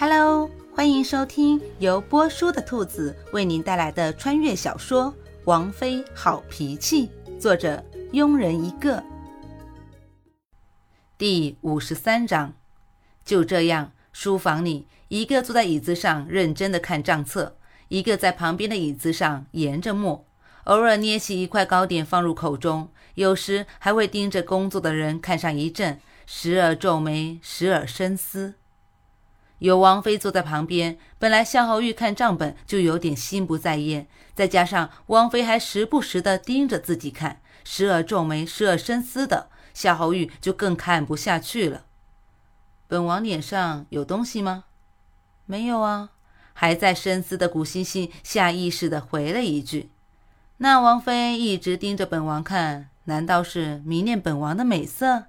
Hello，欢迎收听由波叔的兔子为您带来的穿越小说《王妃好脾气》，作者庸人一个。第五十三章，就这样，书房里，一个坐在椅子上认真的看账册，一个在旁边的椅子上研着墨，偶尔捏起一块糕点放入口中，有时还会盯着工作的人看上一阵，时而皱眉，时而深思。有王妃坐在旁边，本来夏侯玉看账本就有点心不在焉，再加上王妃还时不时的盯着自己看，时而皱眉，时而深思的，夏侯玉就更看不下去了。本王脸上有东西吗？没有啊。还在深思的古欣欣下意识的回了一句：“那王妃一直盯着本王看，难道是迷恋本王的美色？”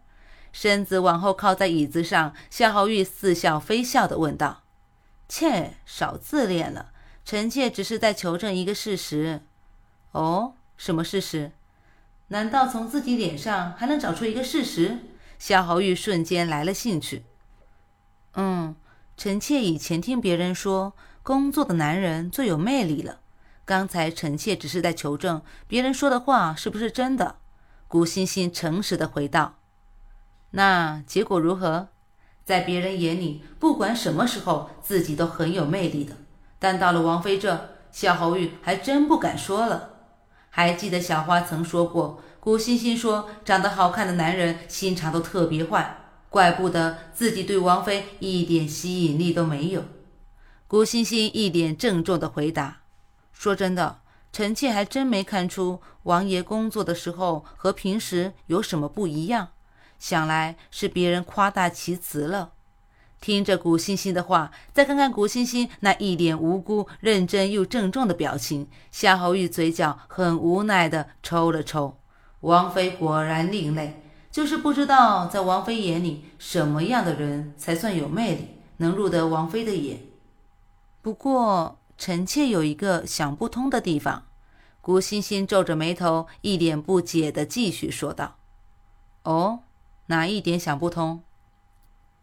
身子往后靠在椅子上，夏侯玉似笑非笑地问道：“切，少自恋了。臣妾只是在求证一个事实。哦，什么事实？难道从自己脸上还能找出一个事实？”夏侯玉瞬间来了兴趣。嗯，臣妾以前听别人说，工作的男人最有魅力了。刚才臣妾只是在求证别人说的话是不是真的。古欣欣诚实地回道。那结果如何？在别人眼里，不管什么时候，自己都很有魅力的。但到了王妃这，夏侯玉还真不敢说了。还记得小花曾说过，古欣欣说长得好看的男人心肠都特别坏，怪不得自己对王妃一点吸引力都没有。古欣欣一脸郑重的回答：“说真的，臣妾还真没看出王爷工作的时候和平时有什么不一样。”想来是别人夸大其词了。听着古欣欣的话，再看看古欣欣那一脸无辜、认真又郑重的表情，夏侯玉嘴角很无奈地抽了抽。王妃果然另类，就是不知道在王妃眼里，什么样的人才算有魅力，能入得王妃的眼。不过，臣妾有一个想不通的地方。古欣欣皱着眉头，一脸不解地继续说道：“。”哪一点想不通？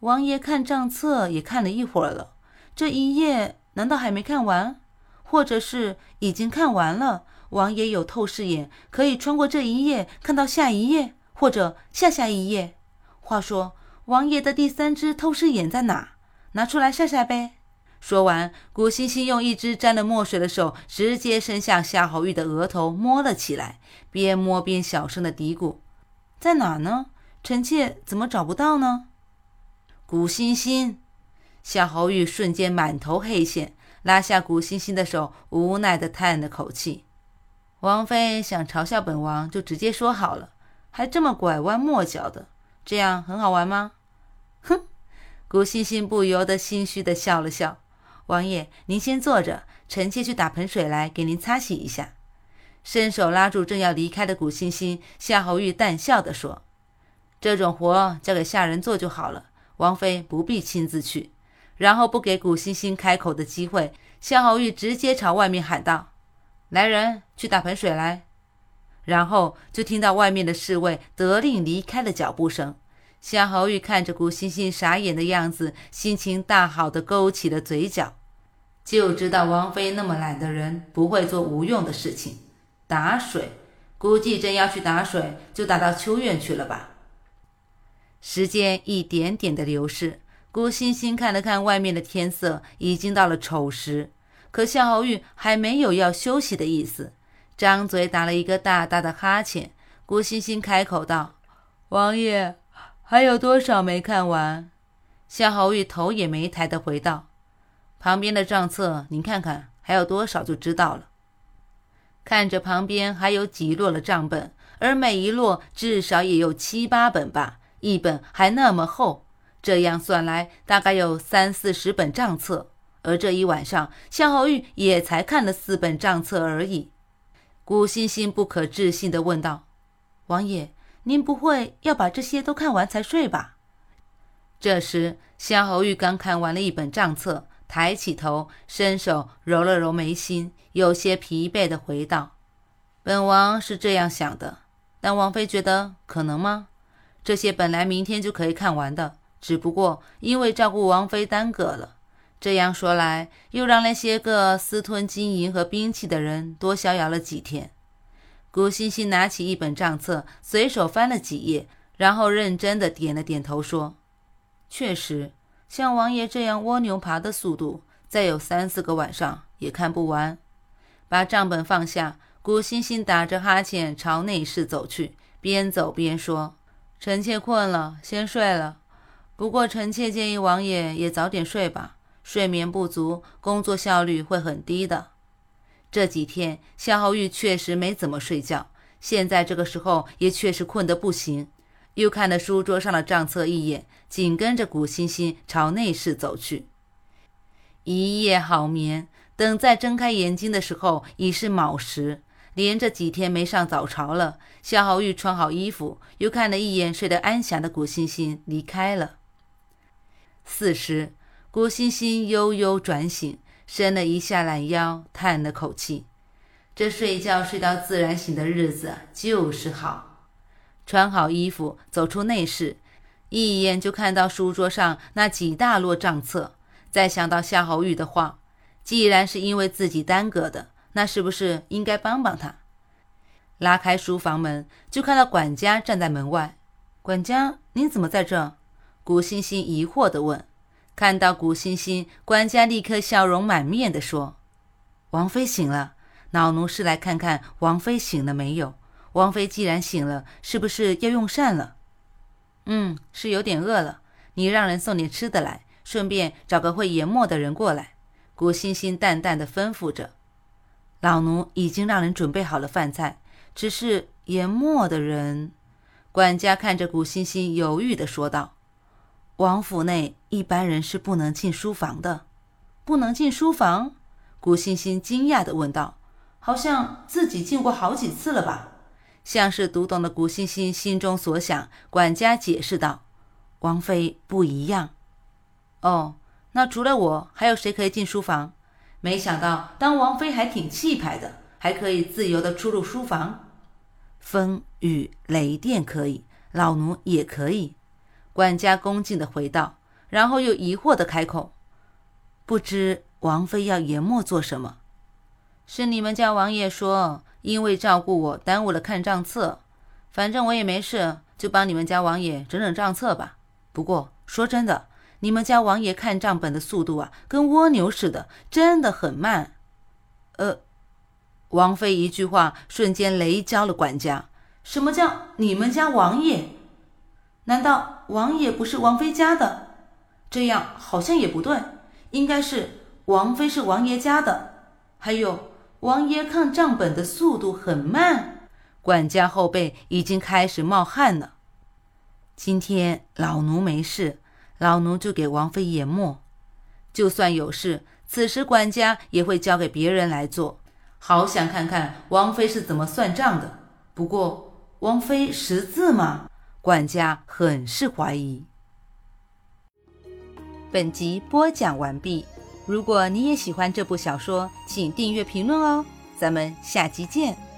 王爷看账册也看了一会儿了，这一页难道还没看完？或者是已经看完了？王爷有透视眼，可以穿过这一页看到下一页，或者下下一页。话说，王爷的第三只透视眼在哪？拿出来晒晒呗。说完，古欣欣用一只沾了墨水的手直接伸向夏侯玉的额头摸了起来，边摸边小声的嘀咕：“在哪呢？”臣妾怎么找不到呢？古欣欣，夏侯玉瞬间满头黑线，拉下古欣欣的手，无奈的叹了口气。王妃想嘲笑本王，就直接说好了，还这么拐弯抹角的，这样很好玩吗？哼！古欣欣不由得心虚的笑了笑。王爷，您先坐着，臣妾去打盆水来给您擦洗一下。伸手拉住正要离开的古欣欣，夏侯玉淡笑的说。这种活交给下人做就好了，王妃不必亲自去。然后不给古欣欣开口的机会，夏侯玉直接朝外面喊道：“来人，去打盆水来！”然后就听到外面的侍卫得令离开的脚步声。夏侯玉看着古欣欣傻眼的样子，心情大好的勾起了嘴角，就知道王妃那么懒的人不会做无用的事情。打水，估计真要去打水，就打到秋院去了吧。时间一点点的流逝，古欣欣看了看外面的天色，已经到了丑时。可夏侯玉还没有要休息的意思，张嘴打了一个大大的哈欠。古欣欣开口道：“王爷，还有多少没看完？”夏侯玉头也没抬的回道：“旁边的账册，您看看还有多少就知道了。”看着旁边还有几摞的账本，而每一摞至少也有七八本吧。一本还那么厚，这样算来大概有三四十本账册。而这一晚上，夏侯玉也才看了四本账册而已。古欣欣不可置信地问道：“王爷，您不会要把这些都看完才睡吧？”这时，夏侯玉刚看完了一本账册，抬起头，伸手揉了揉眉心，有些疲惫地回道：“本王是这样想的，但王妃觉得可能吗？”这些本来明天就可以看完的，只不过因为照顾王妃耽搁了。这样说来，又让那些个私吞金银和兵器的人多逍遥了几天。古欣欣拿起一本账册，随手翻了几页，然后认真的点了点头，说：“确实，像王爷这样蜗牛爬的速度，再有三四个晚上也看不完。”把账本放下，古欣欣打着哈欠朝内室走去，边走边说：“臣妾困了，先睡了。不过臣妾建议王爷也早点睡吧，睡眠不足，工作效率会很低的。”这几天，夏侯玉确实没怎么睡觉，现在这个时候也确实困得不行。又看了书桌上的账册一眼，紧跟着古欣欣朝内室走去。一夜好眠，等再睁开眼睛的时候，已是卯时。连着几天没上早朝了，夏侯玉穿好衣服，又看了一眼睡得安详的古欣欣，离开了。四时，古欣欣悠悠转醒。伸了一下懒腰，叹了口气：“这睡觉睡到自然醒的日子就是好。”穿好衣服，走出内室，一眼就看到书桌上那几大摞账册。再想到夏侯玉的话，既然是因为自己耽搁的，那是不是应该帮帮他？拉开书房门，就看到管家站在门外。“管家，你怎么在这？”古欣欣疑惑地问。看到古欣欣，管家立刻笑容满面地说：“王妃醒了，老奴是来看看王妃醒了没有。王妃既然醒了，是不是要用膳了？”“嗯，是有点饿了。你让人送点吃的来，顺便找个会研墨的人过来。”古欣欣淡淡的吩咐着。“老奴已经让人准备好了饭菜，只是研墨的人。”管家看着古欣欣，犹豫地说道。王府内一般人是不能进书房的，不能进书房。古欣欣惊讶地问道：“好像自己进过好几次了吧？”像是读懂了古欣欣心中所想，管家解释道：“王妃不一样。哦，那除了我，还有谁可以进书房？没想到当王妃还挺气派的，还可以自由的出入书房。风雨雷电可以，老奴也可以。”管家恭敬地回道，然后又疑惑地开口：“不知王妃要研墨做什么？是你们家王爷说，因为照顾我耽误了看账册。反正我也没事，就帮你们家王爷整整账册吧。不过说真的，你们家王爷看账本的速度啊，跟蜗牛似的，真的很慢。”呃，王妃一句话瞬间雷焦了管家：“什么叫你们家王爷？”难道王爷不是王妃家的？这样好像也不对，应该是王妃是王爷家的。还有，王爷看账本的速度很慢，管家后背已经开始冒汗了。今天老奴没事，老奴就给王妃研墨。就算有事，此时管家也会交给别人来做。好想看看王妃是怎么算账的。不过，王妃识字吗？管家很是怀疑。本集播讲完毕。如果你也喜欢这部小说，请订阅、评论哦。咱们下集见。